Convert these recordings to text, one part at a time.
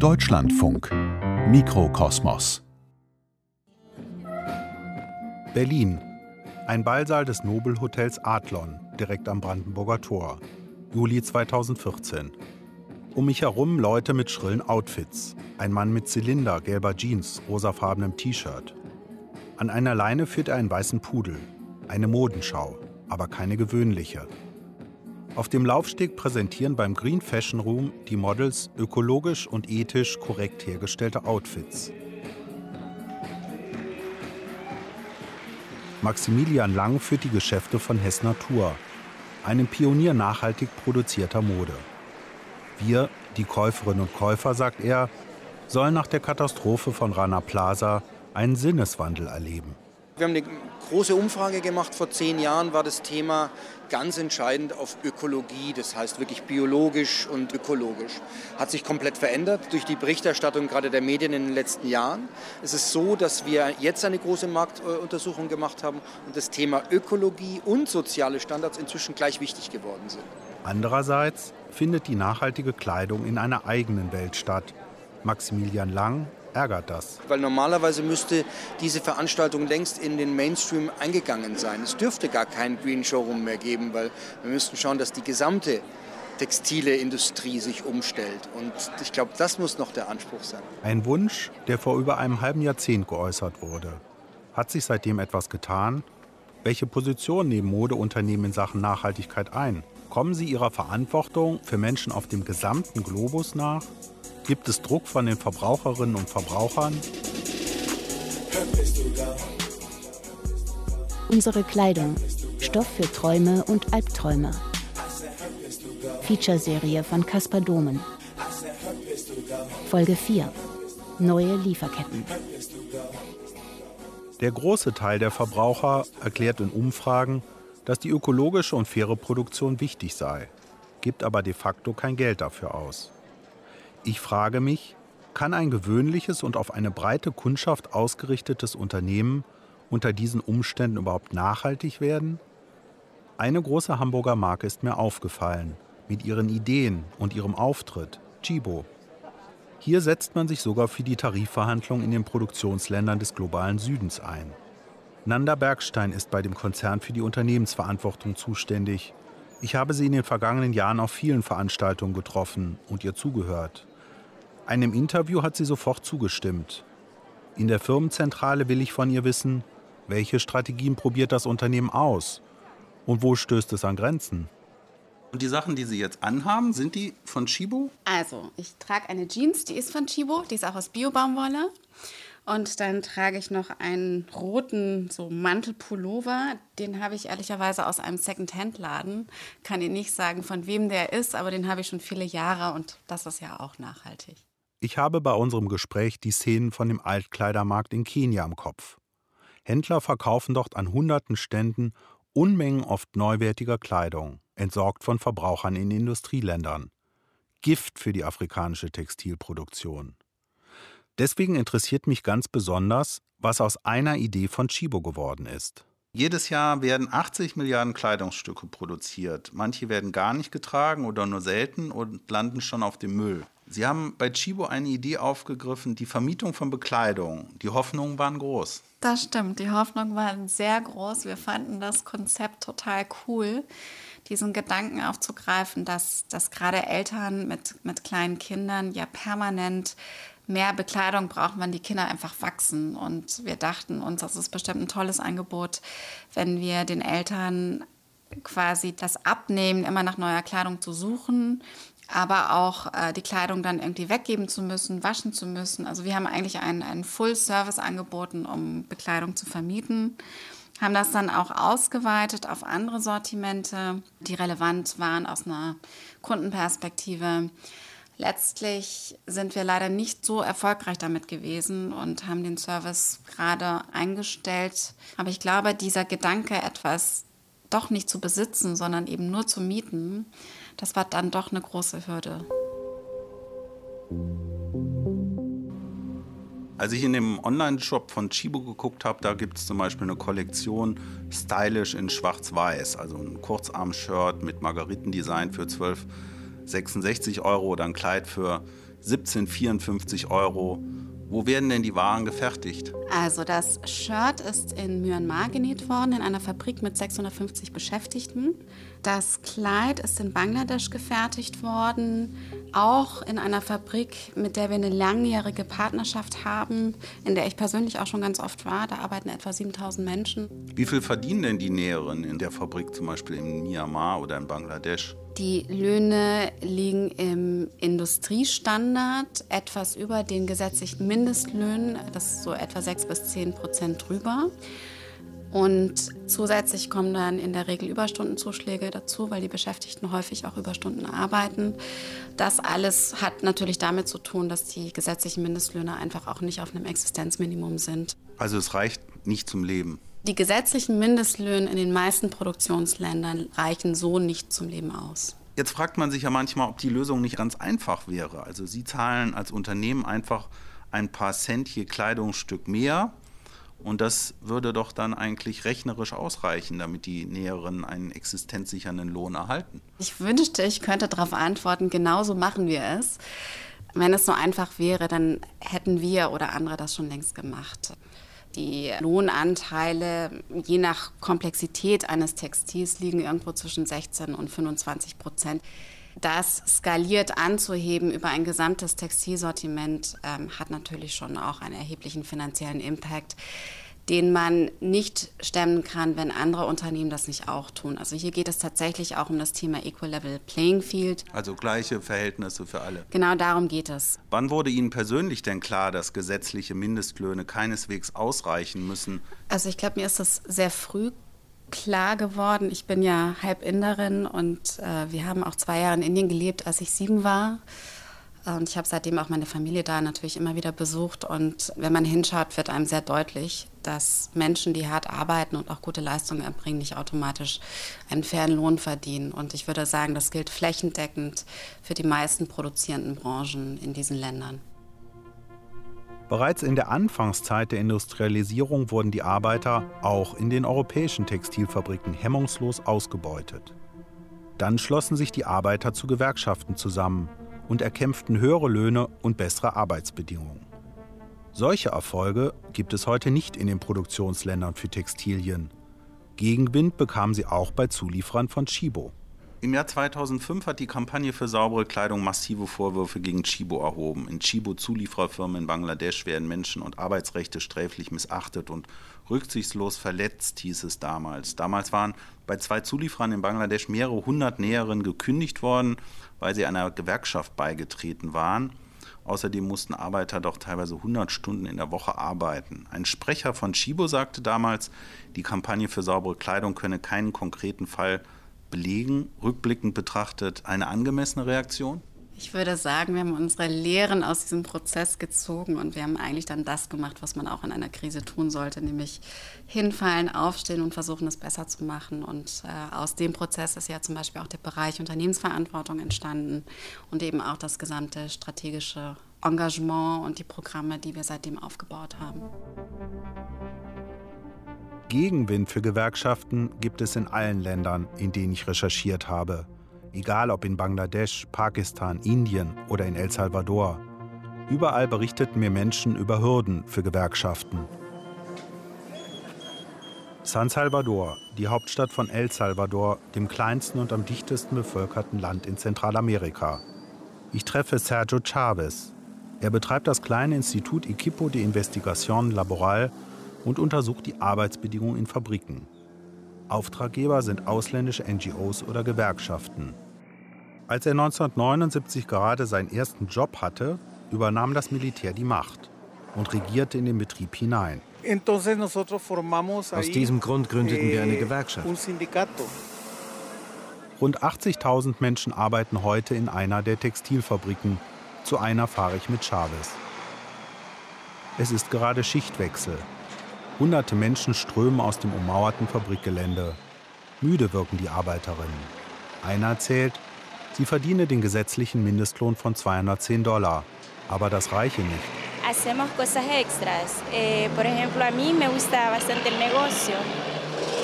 Deutschlandfunk Mikrokosmos Berlin. Ein Ballsaal des Nobelhotels Adlon, direkt am Brandenburger Tor. Juli 2014. Um mich herum Leute mit schrillen Outfits. Ein Mann mit Zylinder, gelber Jeans, rosafarbenem T-Shirt. An einer Leine führt er einen weißen Pudel. Eine Modenschau, aber keine gewöhnliche. Auf dem Laufsteg präsentieren beim Green Fashion Room die Models ökologisch und ethisch korrekt hergestellte Outfits. Maximilian Lang führt die Geschäfte von Hess Natur, einem Pionier nachhaltig produzierter Mode. Wir, die Käuferinnen und Käufer, sagt er, sollen nach der Katastrophe von Rana Plaza einen Sinneswandel erleben. Wir haben eine große Umfrage gemacht. Vor zehn Jahren war das Thema ganz entscheidend auf Ökologie, das heißt wirklich biologisch und ökologisch. Hat sich komplett verändert durch die Berichterstattung gerade der Medien in den letzten Jahren. Es ist so, dass wir jetzt eine große Marktuntersuchung gemacht haben und das Thema Ökologie und soziale Standards inzwischen gleich wichtig geworden sind. Andererseits findet die nachhaltige Kleidung in einer eigenen Welt statt. Maximilian Lang ärgert das. Weil normalerweise müsste diese Veranstaltung längst in den Mainstream eingegangen sein. Es dürfte gar kein Green Showroom mehr geben, weil wir müssten schauen, dass die gesamte textile Industrie sich umstellt. Und ich glaube, das muss noch der Anspruch sein. Ein Wunsch, der vor über einem halben Jahrzehnt geäußert wurde. Hat sich seitdem etwas getan? Welche Position nehmen Modeunternehmen in Sachen Nachhaltigkeit ein? Kommen sie ihrer Verantwortung für Menschen auf dem gesamten Globus nach? Gibt es Druck von den Verbraucherinnen und Verbrauchern? Unsere Kleidung. Stoff für Träume und Albträume. Featureserie von Caspar Domen. Folge 4. Neue Lieferketten. Der große Teil der Verbraucher erklärt in Umfragen, dass die ökologische und faire Produktion wichtig sei, gibt aber de facto kein Geld dafür aus. Ich frage mich, kann ein gewöhnliches und auf eine breite Kundschaft ausgerichtetes Unternehmen unter diesen Umständen überhaupt nachhaltig werden? Eine große Hamburger Marke ist mir aufgefallen, mit ihren Ideen und ihrem Auftritt, Chibo. Hier setzt man sich sogar für die Tarifverhandlungen in den Produktionsländern des globalen Südens ein. Nanda Bergstein ist bei dem Konzern für die Unternehmensverantwortung zuständig. Ich habe sie in den vergangenen Jahren auf vielen Veranstaltungen getroffen und ihr zugehört. Einem Interview hat sie sofort zugestimmt. In der Firmenzentrale will ich von ihr wissen, welche Strategien probiert das Unternehmen aus und wo stößt es an Grenzen? Und die Sachen, die Sie jetzt anhaben, sind die von Chibo? Also, ich trage eine Jeans, die ist von Chibo, die ist auch aus Biobaumwolle. Und dann trage ich noch einen roten so Mantelpullover. Den habe ich ehrlicherweise aus einem Second-Hand-Laden. Kann Ihnen nicht sagen, von wem der ist, aber den habe ich schon viele Jahre und das ist ja auch nachhaltig. Ich habe bei unserem Gespräch die Szenen von dem Altkleidermarkt in Kenia im Kopf. Händler verkaufen dort an hunderten Ständen Unmengen oft neuwertiger Kleidung, entsorgt von Verbrauchern in Industrieländern. Gift für die afrikanische Textilproduktion. Deswegen interessiert mich ganz besonders, was aus einer Idee von Chibo geworden ist. Jedes Jahr werden 80 Milliarden Kleidungsstücke produziert. Manche werden gar nicht getragen oder nur selten und landen schon auf dem Müll. Sie haben bei Chibo eine Idee aufgegriffen, die Vermietung von Bekleidung. Die Hoffnungen waren groß. Das stimmt, die Hoffnungen waren sehr groß. Wir fanden das Konzept total cool, diesen Gedanken aufzugreifen, dass, dass gerade Eltern mit, mit kleinen Kindern ja permanent mehr Bekleidung brauchen, wenn die Kinder einfach wachsen. Und wir dachten uns, das ist bestimmt ein tolles Angebot, wenn wir den Eltern quasi das abnehmen, immer nach neuer Kleidung zu suchen aber auch äh, die Kleidung dann irgendwie weggeben zu müssen, waschen zu müssen. Also wir haben eigentlich einen, einen Full-Service angeboten, um Bekleidung zu vermieten. Haben das dann auch ausgeweitet auf andere Sortimente, die relevant waren aus einer Kundenperspektive. Letztlich sind wir leider nicht so erfolgreich damit gewesen und haben den Service gerade eingestellt. Aber ich glaube, dieser Gedanke, etwas doch nicht zu besitzen, sondern eben nur zu mieten, das war dann doch eine große Hürde. Als ich in dem Online-Shop von Chibo geguckt habe, da gibt es zum Beispiel eine Kollektion stylisch in Schwarz-Weiß, also ein Kurzarm-Shirt mit Margaritendesign für 12,66 Euro oder ein Kleid für 1754 Euro. Wo werden denn die Waren gefertigt? Also das Shirt ist in Myanmar genäht worden, in einer Fabrik mit 650 Beschäftigten. Das Kleid ist in Bangladesch gefertigt worden, auch in einer Fabrik, mit der wir eine langjährige Partnerschaft haben, in der ich persönlich auch schon ganz oft war. Da arbeiten etwa 7000 Menschen. Wie viel verdienen denn die Näherinnen in der Fabrik, zum Beispiel in Myanmar oder in Bangladesch? Die Löhne liegen im Industriestandard etwas über den gesetzlichen Mindestlöhnen, das ist so etwa 6 bis 10 Prozent drüber. Und zusätzlich kommen dann in der Regel Überstundenzuschläge dazu, weil die Beschäftigten häufig auch Überstunden arbeiten. Das alles hat natürlich damit zu tun, dass die gesetzlichen Mindestlöhne einfach auch nicht auf einem Existenzminimum sind. Also es reicht nicht zum Leben. Die gesetzlichen Mindestlöhne in den meisten Produktionsländern reichen so nicht zum Leben aus. Jetzt fragt man sich ja manchmal, ob die Lösung nicht ganz einfach wäre. Also Sie zahlen als Unternehmen einfach ein paar Cent je Kleidungsstück mehr. Und das würde doch dann eigentlich rechnerisch ausreichen, damit die Näherinnen einen existenzsichernden Lohn erhalten. Ich wünschte, ich könnte darauf antworten, genauso machen wir es. Wenn es so einfach wäre, dann hätten wir oder andere das schon längst gemacht. Die Lohnanteile je nach Komplexität eines Textils liegen irgendwo zwischen 16 und 25 Prozent. Das skaliert anzuheben über ein gesamtes Textilsortiment ähm, hat natürlich schon auch einen erheblichen finanziellen Impact den man nicht stemmen kann, wenn andere Unternehmen das nicht auch tun. Also hier geht es tatsächlich auch um das Thema Equal Level Playing Field. Also gleiche Verhältnisse für alle. Genau darum geht es. Wann wurde Ihnen persönlich denn klar, dass gesetzliche Mindestlöhne keineswegs ausreichen müssen? Also ich glaube, mir ist das sehr früh klar geworden. Ich bin ja halb Inderin und äh, wir haben auch zwei Jahre in Indien gelebt, als ich sieben war. Und ich habe seitdem auch meine Familie da natürlich immer wieder besucht. Und wenn man hinschaut, wird einem sehr deutlich, dass Menschen, die hart arbeiten und auch gute Leistungen erbringen, nicht automatisch einen fairen Lohn verdienen. Und ich würde sagen, das gilt flächendeckend für die meisten produzierenden Branchen in diesen Ländern. Bereits in der Anfangszeit der Industrialisierung wurden die Arbeiter auch in den europäischen Textilfabriken hemmungslos ausgebeutet. Dann schlossen sich die Arbeiter zu Gewerkschaften zusammen und erkämpften höhere Löhne und bessere Arbeitsbedingungen. Solche Erfolge gibt es heute nicht in den Produktionsländern für Textilien. Gegenwind bekamen sie auch bei Zulieferern von Chibo. Im Jahr 2005 hat die Kampagne für saubere Kleidung massive Vorwürfe gegen Chibo erhoben. In Chibo-Zuliefererfirmen in Bangladesch werden Menschen- und Arbeitsrechte sträflich missachtet und rücksichtslos verletzt, hieß es damals. Damals waren bei zwei Zulieferern in Bangladesch mehrere hundert Näherinnen gekündigt worden, weil sie einer Gewerkschaft beigetreten waren. Außerdem mussten Arbeiter doch teilweise 100 Stunden in der Woche arbeiten. Ein Sprecher von Chibo sagte damals, die Kampagne für saubere Kleidung könne keinen konkreten Fall belegen. Rückblickend betrachtet eine angemessene Reaktion? Ich würde sagen, wir haben unsere Lehren aus diesem Prozess gezogen und wir haben eigentlich dann das gemacht, was man auch in einer Krise tun sollte, nämlich hinfallen, aufstehen und versuchen, es besser zu machen. Und äh, aus dem Prozess ist ja zum Beispiel auch der Bereich Unternehmensverantwortung entstanden und eben auch das gesamte strategische Engagement und die Programme, die wir seitdem aufgebaut haben. Gegenwind für Gewerkschaften gibt es in allen Ländern, in denen ich recherchiert habe egal ob in Bangladesch, Pakistan, Indien oder in El Salvador. Überall berichteten mir Menschen über Hürden für Gewerkschaften. San Salvador, die Hauptstadt von El Salvador, dem kleinsten und am dichtesten bevölkerten Land in Zentralamerika. Ich treffe Sergio Chavez. Er betreibt das kleine Institut Equipo de Investigación Laboral und untersucht die Arbeitsbedingungen in Fabriken. Auftraggeber sind ausländische NGOs oder Gewerkschaften. Als er 1979 gerade seinen ersten Job hatte, übernahm das Militär die Macht und regierte in den Betrieb hinein. Aus diesem Grund gründeten wir eine eh, Gewerkschaft. Rund 80.000 Menschen arbeiten heute in einer der Textilfabriken. Zu einer fahre ich mit Chavez. Es ist gerade Schichtwechsel. Hunderte Menschen strömen aus dem ummauerten Fabrikgelände. Müde wirken die Arbeiterinnen. Einer erzählt, sie verdiene den gesetzlichen Mindestlohn von 210 Dollar. Aber das reiche nicht. Hacemos cosas extras. Eh, por ejemplo, a mí me gusta bastante el negocio.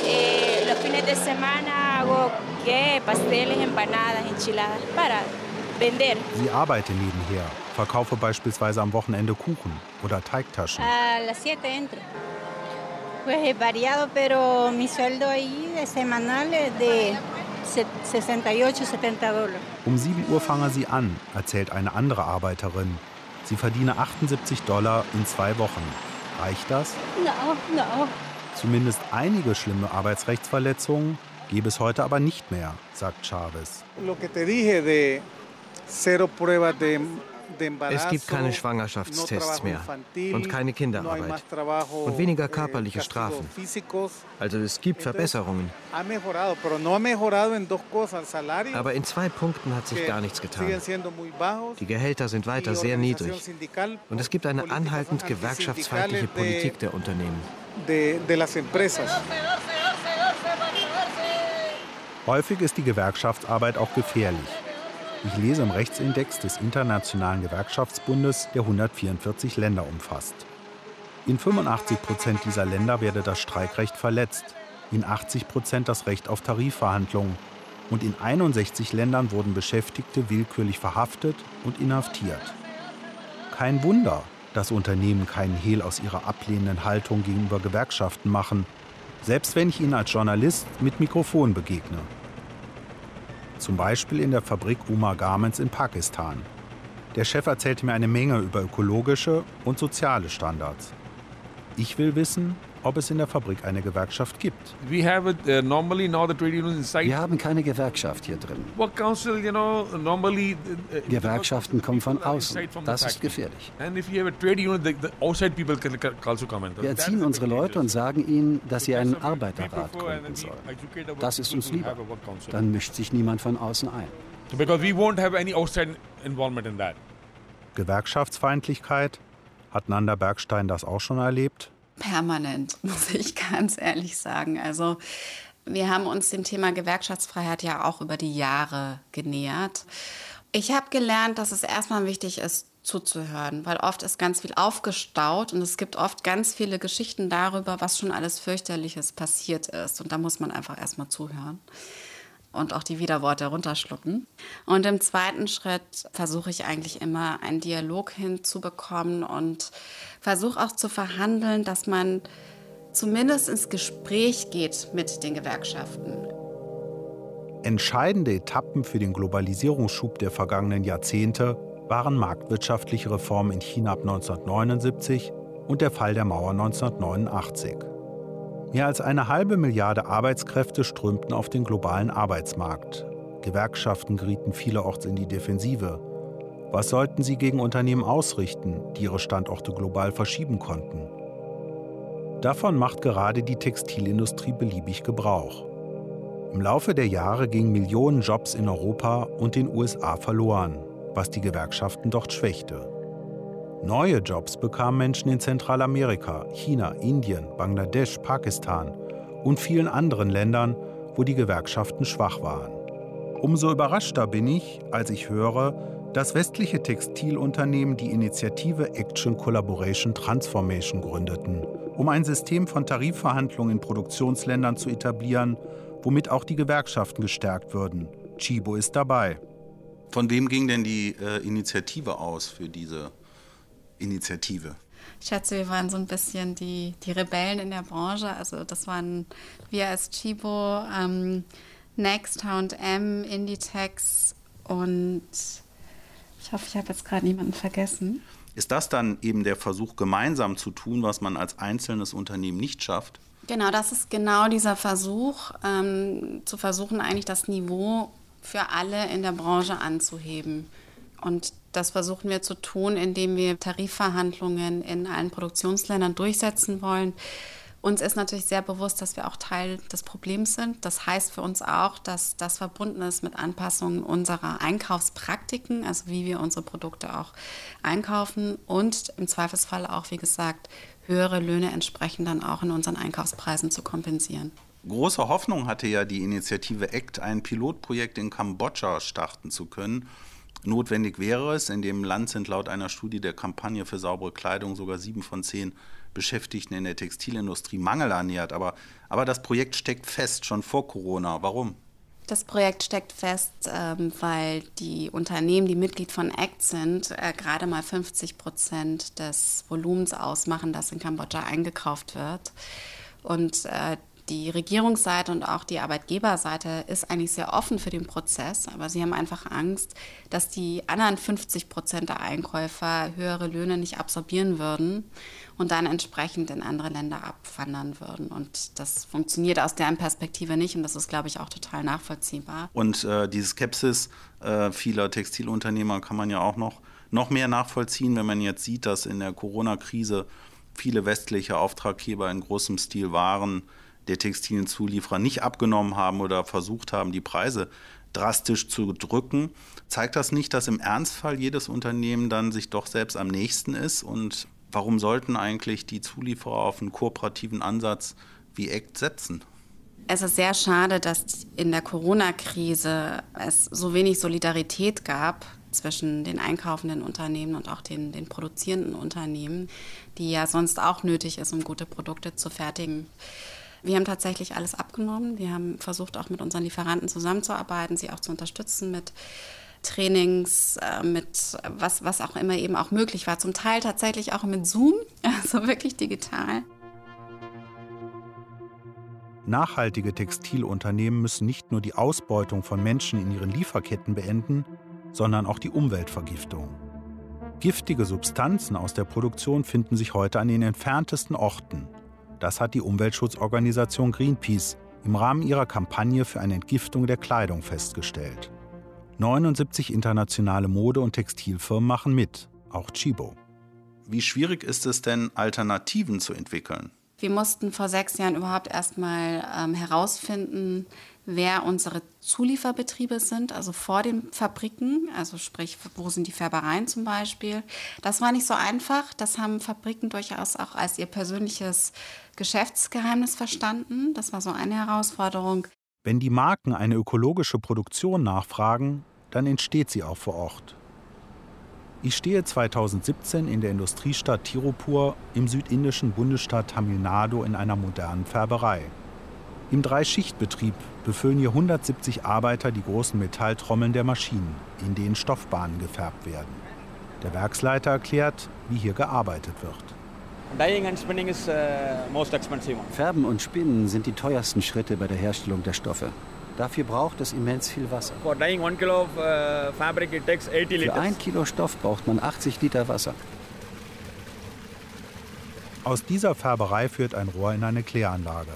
Eh, los fines de semana hago ¿qué? pasteles, empanadas, enchiladas para vender. Sie arbeite nebenher, verkaufe beispielsweise am Wochenende Kuchen oder Teigtaschen. A las 7 entro. Pues es variado, pero mi sueldo ahí de semanal es de se- 68, 70 Dollar. Um 7 Uhr fange sie an, erzählt eine andere Arbeiterin. Sie verdiene 78 Dollar in zwei Wochen. Reicht das? No, no. Zumindest einige schlimme Arbeitsrechtsverletzungen gäbe es heute aber nicht mehr, sagt Chavez. Lo que te dije de cero pruebas de, Es gibt keine Schwangerschaftstests mehr und keine Kinderarbeit. Und weniger eh, körperliche Strafen. Also es gibt Verbesserungen. Aber in zwei Punkten hat sich gar nichts getan. Die Gehälter sind weiter sehr niedrig. Und es gibt eine anhaltend gewerkschaftsfeindliche Politik der Unternehmen. Häufig ist die Gewerkschaftsarbeit auch gefährlich. Ich lese im Rechtsindex des Internationalen Gewerkschaftsbundes, der 144 Länder umfasst. In 85 Prozent dieser Länder werde das Streikrecht verletzt, in 80 Prozent das Recht auf Tarifverhandlungen und in 61 Ländern wurden Beschäftigte willkürlich verhaftet und inhaftiert. Kein Wunder, dass Unternehmen keinen Hehl aus ihrer ablehnenden Haltung gegenüber Gewerkschaften machen, selbst wenn ich ihnen als Journalist mit Mikrofon begegne. Zum Beispiel in der Fabrik Uma Garments in Pakistan. Der Chef erzählte mir eine Menge über ökologische und soziale Standards. Ich will wissen, ob es in der Fabrik eine Gewerkschaft gibt. Uh. Wir haben keine Gewerkschaft hier drin. Uh, uh, Gewerkschaften kommen von außen. Das ist gefährlich. Also. Wir the unsere Leute und sagen ihnen, dass sie einen Arbeiterrat gründen sollen. Das ist uns lieber. Dann mischt sich niemand von außen ein. Because we won't have any outside involvement in that. Gewerkschaftsfeindlichkeit? Hat Nanda Bergstein das auch schon erlebt? Permanent, muss ich ganz ehrlich sagen. Also wir haben uns dem Thema Gewerkschaftsfreiheit ja auch über die Jahre genähert. Ich habe gelernt, dass es erstmal wichtig ist, zuzuhören, weil oft ist ganz viel aufgestaut und es gibt oft ganz viele Geschichten darüber, was schon alles fürchterliches passiert ist. Und da muss man einfach erstmal zuhören und auch die Widerworte runterschlucken. Und im zweiten Schritt versuche ich eigentlich immer einen Dialog hinzubekommen und versuche auch zu verhandeln, dass man zumindest ins Gespräch geht mit den Gewerkschaften. Entscheidende Etappen für den Globalisierungsschub der vergangenen Jahrzehnte waren marktwirtschaftliche Reformen in China ab 1979 und der Fall der Mauer 1989. Mehr als eine halbe Milliarde Arbeitskräfte strömten auf den globalen Arbeitsmarkt. Gewerkschaften gerieten vielerorts in die Defensive. Was sollten sie gegen Unternehmen ausrichten, die ihre Standorte global verschieben konnten? Davon macht gerade die Textilindustrie beliebig Gebrauch. Im Laufe der Jahre gingen Millionen Jobs in Europa und den USA verloren, was die Gewerkschaften dort schwächte. Neue Jobs bekamen Menschen in Zentralamerika, China, Indien, Bangladesch, Pakistan und vielen anderen Ländern, wo die Gewerkschaften schwach waren. Umso überraschter bin ich, als ich höre, dass westliche Textilunternehmen die Initiative Action Collaboration Transformation gründeten, um ein System von Tarifverhandlungen in Produktionsländern zu etablieren, womit auch die Gewerkschaften gestärkt würden. Chibo ist dabei. Von wem ging denn die äh, Initiative aus für diese Initiative? Ich schätze, wir waren so ein bisschen die, die Rebellen in der Branche. Also das waren wir als Chibo, ähm, Next, H&M, Inditex und ich hoffe, ich habe jetzt gerade niemanden vergessen. Ist das dann eben der Versuch, gemeinsam zu tun, was man als einzelnes Unternehmen nicht schafft? Genau, das ist genau dieser Versuch, ähm, zu versuchen, eigentlich das Niveau für alle in der Branche anzuheben. Und das versuchen wir zu tun, indem wir Tarifverhandlungen in allen Produktionsländern durchsetzen wollen. Uns ist natürlich sehr bewusst, dass wir auch Teil des Problems sind. Das heißt für uns auch, dass das verbunden ist mit Anpassungen unserer Einkaufspraktiken, also wie wir unsere Produkte auch einkaufen und im Zweifelsfall auch, wie gesagt, höhere Löhne entsprechend dann auch in unseren Einkaufspreisen zu kompensieren. Große Hoffnung hatte ja die Initiative ACT, ein Pilotprojekt in Kambodscha starten zu können. Notwendig wäre es, in dem Land sind laut einer Studie der Kampagne für saubere Kleidung sogar sieben von zehn Beschäftigten in der Textilindustrie mangelernährt. Aber, aber das Projekt steckt fest, schon vor Corona. Warum? Das Projekt steckt fest, ähm, weil die Unternehmen, die Mitglied von ACT sind, äh, gerade mal 50 Prozent des Volumens ausmachen, das in Kambodscha eingekauft wird. Und äh, die Regierungsseite und auch die Arbeitgeberseite ist eigentlich sehr offen für den Prozess, aber sie haben einfach Angst, dass die anderen 50 Prozent der Einkäufer höhere Löhne nicht absorbieren würden und dann entsprechend in andere Länder abwandern würden. Und das funktioniert aus deren Perspektive nicht und das ist, glaube ich, auch total nachvollziehbar. Und äh, diese Skepsis äh, vieler Textilunternehmer kann man ja auch noch, noch mehr nachvollziehen, wenn man jetzt sieht, dass in der Corona-Krise viele westliche Auftraggeber in großem Stil Waren der Textilienzulieferer nicht abgenommen haben oder versucht haben, die Preise drastisch zu drücken, zeigt das nicht, dass im Ernstfall jedes Unternehmen dann sich doch selbst am nächsten ist? Und warum sollten eigentlich die Zulieferer auf einen kooperativen Ansatz wie ACT setzen? Es ist sehr schade, dass in der Corona-Krise es so wenig Solidarität gab zwischen den einkaufenden Unternehmen und auch den, den produzierenden Unternehmen, die ja sonst auch nötig ist, um gute Produkte zu fertigen. Wir haben tatsächlich alles abgenommen. Wir haben versucht, auch mit unseren Lieferanten zusammenzuarbeiten, sie auch zu unterstützen mit Trainings, äh, mit was, was auch immer eben auch möglich war. Zum Teil tatsächlich auch mit Zoom, also wirklich digital. Nachhaltige Textilunternehmen müssen nicht nur die Ausbeutung von Menschen in ihren Lieferketten beenden, sondern auch die Umweltvergiftung. Giftige Substanzen aus der Produktion finden sich heute an den entferntesten Orten das hat die Umweltschutzorganisation Greenpeace im Rahmen ihrer Kampagne für eine Entgiftung der Kleidung festgestellt. 79 internationale Mode- und Textilfirmen machen mit, auch Chibo. Wie schwierig ist es denn, Alternativen zu entwickeln? Wir mussten vor sechs Jahren überhaupt erstmal ähm, herausfinden, wer unsere Zulieferbetriebe sind, also vor den Fabriken, also sprich, wo sind die Färbereien zum Beispiel. Das war nicht so einfach. Das haben Fabriken durchaus auch als ihr persönliches Geschäftsgeheimnis verstanden. Das war so eine Herausforderung. Wenn die Marken eine ökologische Produktion nachfragen, dann entsteht sie auch vor Ort. Ich stehe 2017 in der Industriestadt Tirupur im südindischen Bundesstaat Tamil Nadu in einer modernen Färberei. Im Dreischichtbetrieb befüllen hier 170 Arbeiter die großen Metalltrommeln der Maschinen, in denen Stoffbahnen gefärbt werden. Der Werksleiter erklärt, wie hier gearbeitet wird. Färben und Spinnen sind die teuersten Schritte bei der Herstellung der Stoffe. Dafür braucht es immens viel Wasser. Uh, Für ein Kilo Stoff braucht man 80 Liter Wasser. Aus dieser Färberei führt ein Rohr in eine Kläranlage.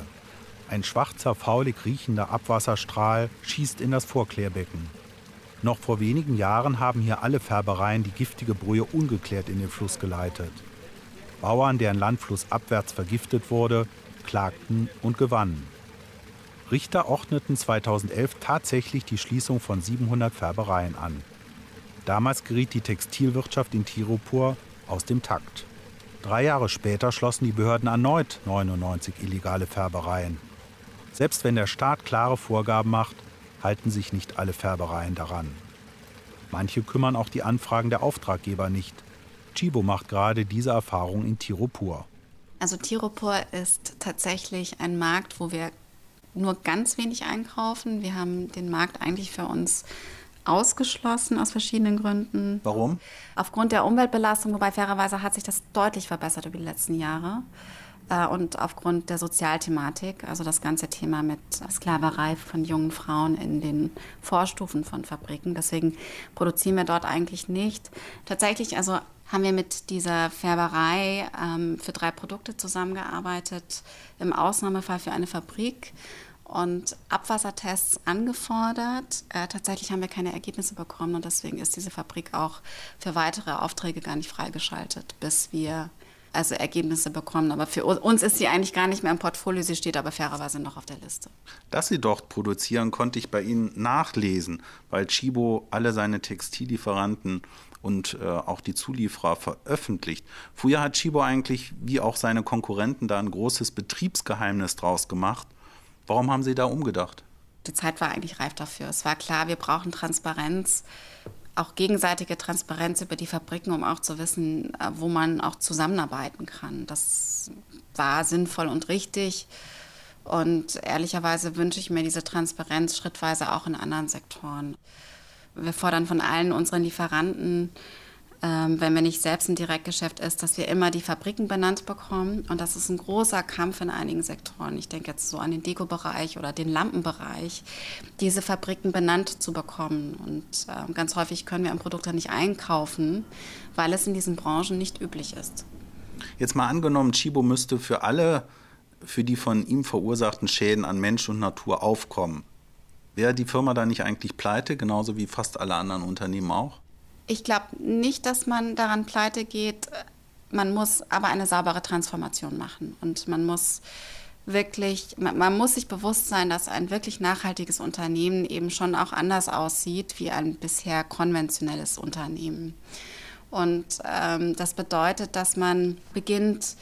Ein schwarzer, faulig riechender Abwasserstrahl schießt in das Vorklärbecken. Noch vor wenigen Jahren haben hier alle Färbereien die giftige Brühe ungeklärt in den Fluss geleitet. Bauern, deren Land flussabwärts vergiftet wurde, klagten und gewannen. Richter ordneten 2011 tatsächlich die Schließung von 700 Färbereien an. Damals geriet die Textilwirtschaft in Tirupur aus dem Takt. Drei Jahre später schlossen die Behörden erneut 99 illegale Färbereien. Selbst wenn der Staat klare Vorgaben macht, halten sich nicht alle Färbereien daran. Manche kümmern auch die Anfragen der Auftraggeber nicht. Chibo macht gerade diese Erfahrung in Tirupur. Also Tirupur ist tatsächlich ein Markt, wo wir nur ganz wenig einkaufen. Wir haben den Markt eigentlich für uns ausgeschlossen aus verschiedenen Gründen. Warum? Aufgrund der Umweltbelastung, wobei fairerweise hat sich das deutlich verbessert über die letzten Jahre. Äh, und aufgrund der Sozialthematik, also das ganze Thema mit Sklaverei von jungen Frauen in den Vorstufen von Fabriken. Deswegen produzieren wir dort eigentlich nicht. Tatsächlich, also haben wir mit dieser Färberei ähm, für drei Produkte zusammengearbeitet, im Ausnahmefall für eine Fabrik und Abwassertests angefordert. Äh, tatsächlich haben wir keine Ergebnisse bekommen und deswegen ist diese Fabrik auch für weitere Aufträge gar nicht freigeschaltet, bis wir also Ergebnisse bekommen. Aber für uns ist sie eigentlich gar nicht mehr im Portfolio, sie steht aber fairerweise noch auf der Liste. Dass Sie dort produzieren, konnte ich bei Ihnen nachlesen, weil Chibo alle seine Textillieferanten und äh, auch die Zulieferer veröffentlicht. Früher hat Chibo eigentlich, wie auch seine Konkurrenten, da ein großes Betriebsgeheimnis draus gemacht. Warum haben Sie da umgedacht? Die Zeit war eigentlich reif dafür. Es war klar, wir brauchen Transparenz, auch gegenseitige Transparenz über die Fabriken, um auch zu wissen, äh, wo man auch zusammenarbeiten kann. Das war sinnvoll und richtig. Und ehrlicherweise wünsche ich mir diese Transparenz schrittweise auch in anderen Sektoren. Wir fordern von allen unseren Lieferanten, ähm, wenn wir nicht selbst ein Direktgeschäft ist, dass wir immer die Fabriken benannt bekommen. Und das ist ein großer Kampf in einigen Sektoren. Ich denke jetzt so an den Deko-Bereich oder den Lampenbereich, diese Fabriken benannt zu bekommen. Und äh, ganz häufig können wir ein Produkt dann nicht einkaufen, weil es in diesen Branchen nicht üblich ist. Jetzt mal angenommen, Chibo müsste für alle, für die von ihm verursachten Schäden an Mensch und Natur aufkommen. Wäre die Firma da nicht eigentlich pleite, genauso wie fast alle anderen Unternehmen auch? Ich glaube nicht, dass man daran pleite geht. Man muss aber eine saubere Transformation machen und man muss wirklich, man, man, muss sich bewusst sein, dass ein wirklich nachhaltiges Unternehmen eben schon auch anders aussieht wie ein bisher konventionelles Unternehmen. Und ähm, das bedeutet, dass man beginnt,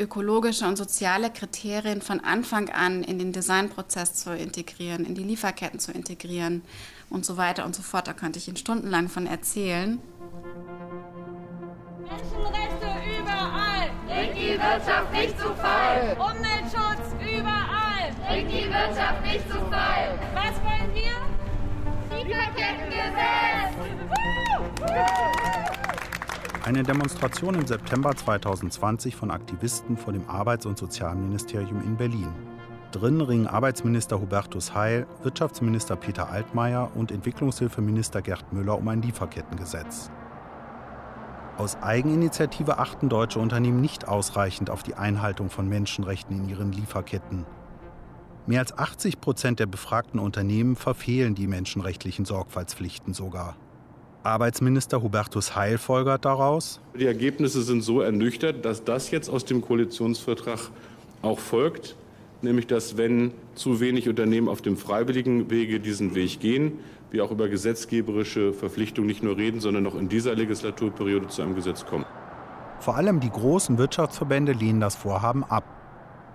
ökologische und soziale Kriterien von Anfang an in den Designprozess zu integrieren, in die Lieferketten zu integrieren und so weiter und so fort. Da könnte ich Ihnen stundenlang von erzählen. Menschenrechte überall. Bringt die Wirtschaft nicht zu Fall. Umweltschutz überall. Bringt die Wirtschaft nicht zu Fall. Was wollen wir? Lieferkettengesetz. Eine Demonstration im September 2020 von Aktivisten vor dem Arbeits- und Sozialministerium in Berlin. Drin ringen Arbeitsminister Hubertus Heil, Wirtschaftsminister Peter Altmaier und Entwicklungshilfeminister Gerd Müller um ein Lieferkettengesetz. Aus Eigeninitiative achten deutsche Unternehmen nicht ausreichend auf die Einhaltung von Menschenrechten in ihren Lieferketten. Mehr als 80 Prozent der befragten Unternehmen verfehlen die menschenrechtlichen Sorgfaltspflichten sogar. Arbeitsminister Hubertus Heil folgert daraus. Die Ergebnisse sind so ernüchtert, dass das jetzt aus dem Koalitionsvertrag auch folgt, nämlich dass wenn zu wenig Unternehmen auf dem freiwilligen Wege diesen Weg gehen, wir auch über gesetzgeberische Verpflichtungen nicht nur reden, sondern auch in dieser Legislaturperiode zu einem Gesetz kommen. Vor allem die großen Wirtschaftsverbände lehnen das Vorhaben ab.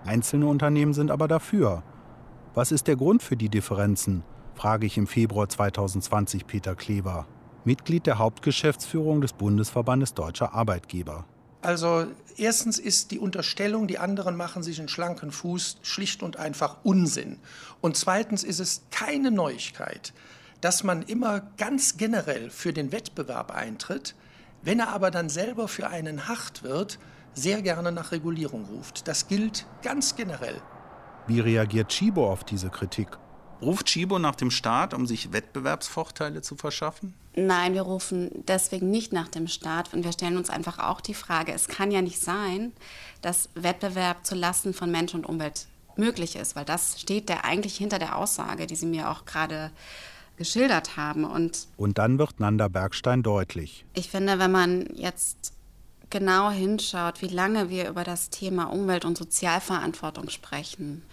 Einzelne Unternehmen sind aber dafür. Was ist der Grund für die Differenzen? frage ich im Februar 2020 Peter Kleber. Mitglied der Hauptgeschäftsführung des Bundesverbandes Deutscher Arbeitgeber. Also erstens ist die Unterstellung, die anderen machen sich einen schlanken Fuß, schlicht und einfach Unsinn. Und zweitens ist es keine Neuigkeit, dass man immer ganz generell für den Wettbewerb eintritt, wenn er aber dann selber für einen hart wird, sehr gerne nach Regulierung ruft. Das gilt ganz generell. Wie reagiert Chibo auf diese Kritik? Ruft Chibo nach dem Staat, um sich Wettbewerbsvorteile zu verschaffen? Nein, wir rufen deswegen nicht nach dem Staat und wir stellen uns einfach auch die Frage, es kann ja nicht sein, dass Wettbewerb zu Lasten von Mensch und Umwelt möglich ist, weil das steht ja eigentlich hinter der Aussage, die Sie mir auch gerade geschildert haben. Und, und dann wird Nanda Bergstein deutlich. Ich finde, wenn man jetzt genau hinschaut, wie lange wir über das Thema Umwelt- und Sozialverantwortung sprechen,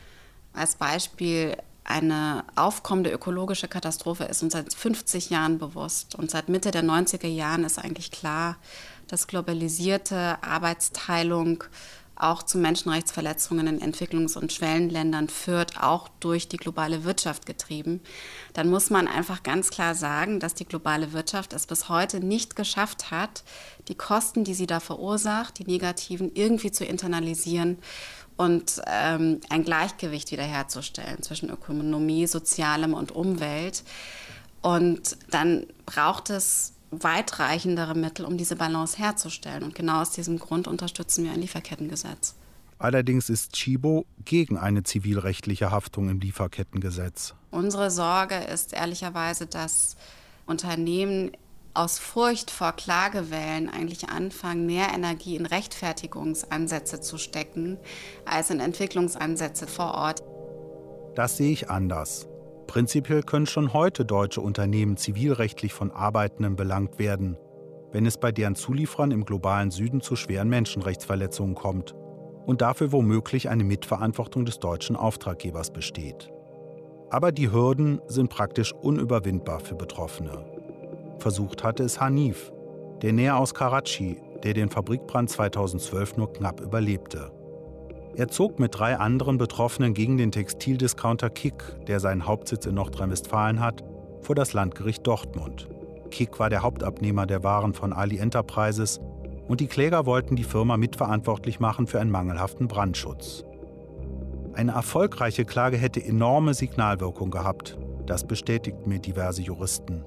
als Beispiel eine aufkommende ökologische Katastrophe ist uns seit 50 Jahren bewusst. Und seit Mitte der 90er Jahren ist eigentlich klar, dass globalisierte Arbeitsteilung auch zu Menschenrechtsverletzungen in Entwicklungs- und Schwellenländern führt, auch durch die globale Wirtschaft getrieben, dann muss man einfach ganz klar sagen, dass die globale Wirtschaft es bis heute nicht geschafft hat, die Kosten, die sie da verursacht, die negativen, irgendwie zu internalisieren und ähm, ein Gleichgewicht wiederherzustellen zwischen Ökonomie, Sozialem und Umwelt. Und dann braucht es weitreichendere Mittel, um diese Balance herzustellen. Und genau aus diesem Grund unterstützen wir ein Lieferkettengesetz. Allerdings ist Chibo gegen eine zivilrechtliche Haftung im Lieferkettengesetz. Unsere Sorge ist ehrlicherweise, dass Unternehmen aus Furcht vor Klagewellen eigentlich anfangen, mehr Energie in Rechtfertigungsansätze zu stecken, als in Entwicklungsansätze vor Ort. Das sehe ich anders. Prinzipiell können schon heute deutsche Unternehmen zivilrechtlich von Arbeitenden belangt werden, wenn es bei deren Zulieferern im globalen Süden zu schweren Menschenrechtsverletzungen kommt und dafür womöglich eine Mitverantwortung des deutschen Auftraggebers besteht. Aber die Hürden sind praktisch unüberwindbar für Betroffene. Versucht hatte es Hanif, der Näher aus Karachi, der den Fabrikbrand 2012 nur knapp überlebte. Er zog mit drei anderen Betroffenen gegen den Textildiscounter Kick, der seinen Hauptsitz in Nordrhein-Westfalen hat, vor das Landgericht Dortmund. Kick war der Hauptabnehmer der Waren von Ali Enterprises und die Kläger wollten die Firma mitverantwortlich machen für einen mangelhaften Brandschutz. Eine erfolgreiche Klage hätte enorme Signalwirkung gehabt. Das bestätigt mir diverse Juristen.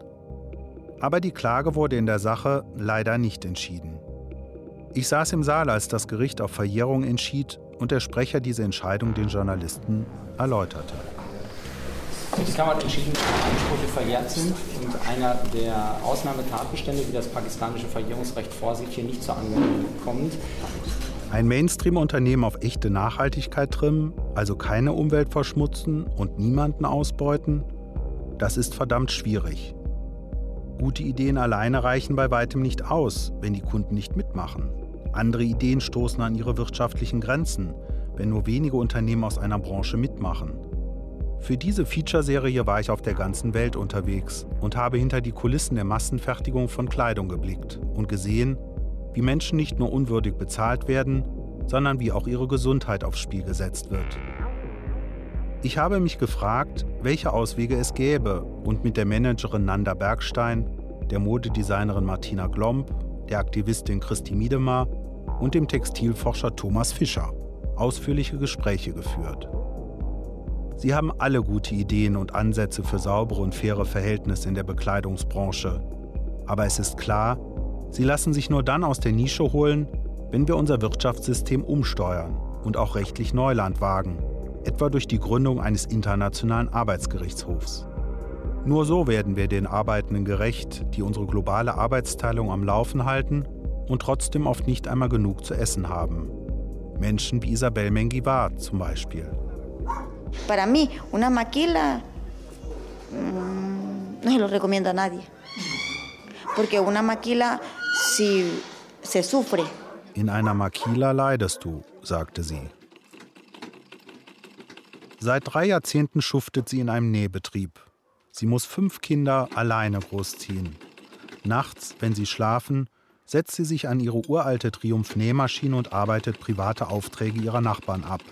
Aber die Klage wurde in der Sache leider nicht entschieden. Ich saß im Saal, als das Gericht auf Verjährung entschied und der Sprecher diese Entscheidung den Journalisten erläuterte. Die Kammer hat entschieden, dass die Ansprüche verjährt sind und einer der Ausnahmetatbestände, die das pakistanische Verjährungsrecht vorsieht, hier nicht zur Anwendung kommt. Ein Mainstream-Unternehmen auf echte Nachhaltigkeit trimmen, also keine Umwelt verschmutzen und niemanden ausbeuten, das ist verdammt schwierig. Gute Ideen alleine reichen bei weitem nicht aus, wenn die Kunden nicht mitmachen. Andere Ideen stoßen an ihre wirtschaftlichen Grenzen, wenn nur wenige Unternehmen aus einer Branche mitmachen. Für diese Feature-Serie war ich auf der ganzen Welt unterwegs und habe hinter die Kulissen der Massenfertigung von Kleidung geblickt und gesehen, wie Menschen nicht nur unwürdig bezahlt werden, sondern wie auch ihre Gesundheit aufs Spiel gesetzt wird. Ich habe mich gefragt, welche Auswege es gäbe und mit der Managerin Nanda Bergstein, der Modedesignerin Martina Glomb, der Aktivistin Christi Miedemar und dem Textilforscher Thomas Fischer ausführliche Gespräche geführt. Sie haben alle gute Ideen und Ansätze für saubere und faire Verhältnisse in der Bekleidungsbranche. Aber es ist klar, Sie lassen sich nur dann aus der Nische holen, wenn wir unser Wirtschaftssystem umsteuern und auch rechtlich Neuland wagen, etwa durch die Gründung eines internationalen Arbeitsgerichtshofs. Nur so werden wir den Arbeitenden gerecht, die unsere globale Arbeitsteilung am Laufen halten und trotzdem oft nicht einmal genug zu essen haben. Menschen wie Isabel Mengivar zum Beispiel. Para mí, una maquila mmm, no se lo recomiendo a nadie. Porque una maquila si se sufre. In einer Makila leidest du, sagte sie. Seit drei Jahrzehnten schuftet sie in einem Nähbetrieb. Sie muss fünf Kinder alleine großziehen. Nachts, wenn sie schlafen, setzt sie sich an ihre uralte Triumph-Nähmaschine und arbeitet private Aufträge ihrer Nachbarn ab.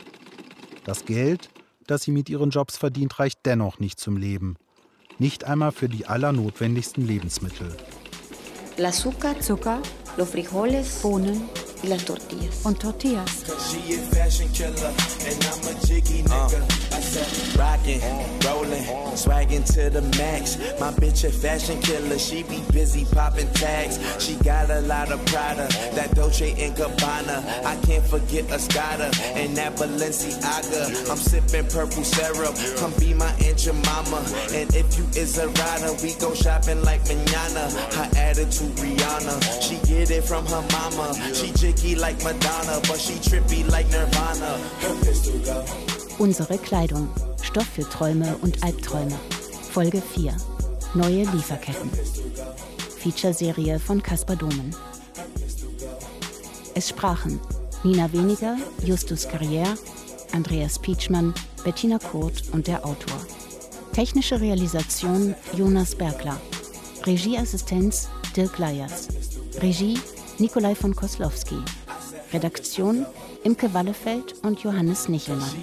Das Geld, das sie mit ihren Jobs verdient, reicht dennoch nicht zum Leben. Nicht einmal für die allernotwendigsten Lebensmittel. El azúcar, Zucker, los frijoles Bohnen y las tortillas. und Tortillas. Rockin', rollin', swaggin' to the max. My bitch a fashion killer, she be busy poppin' tags. She got a lot of Prada, that Dolce and Gabbana. I can't forget Escada and that Balenciaga. I'm sippin' purple syrup, come be my aunt your mama. And if you is a rider, we go shopping like manana. Her attitude Rihanna, she get it from her mama. She jicky like Madonna, but she trippy like Nirvana. Her pistol go. Unsere Kleidung. Stoff für Träume und Albträume. Folge 4. Neue Lieferketten. Feature-Serie von Caspar Domen. Es sprachen Nina Weniger, Justus Carrière, Andreas Pietschmann, Bettina Kurt und der Autor. Technische Realisation Jonas Bergler. Regieassistenz Dirk Leyers. Regie Nikolai von Koslowski. Redaktion Imke Wallefeld und Johannes Nichelmann.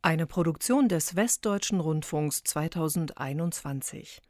Eine Produktion des Westdeutschen Rundfunks 2021.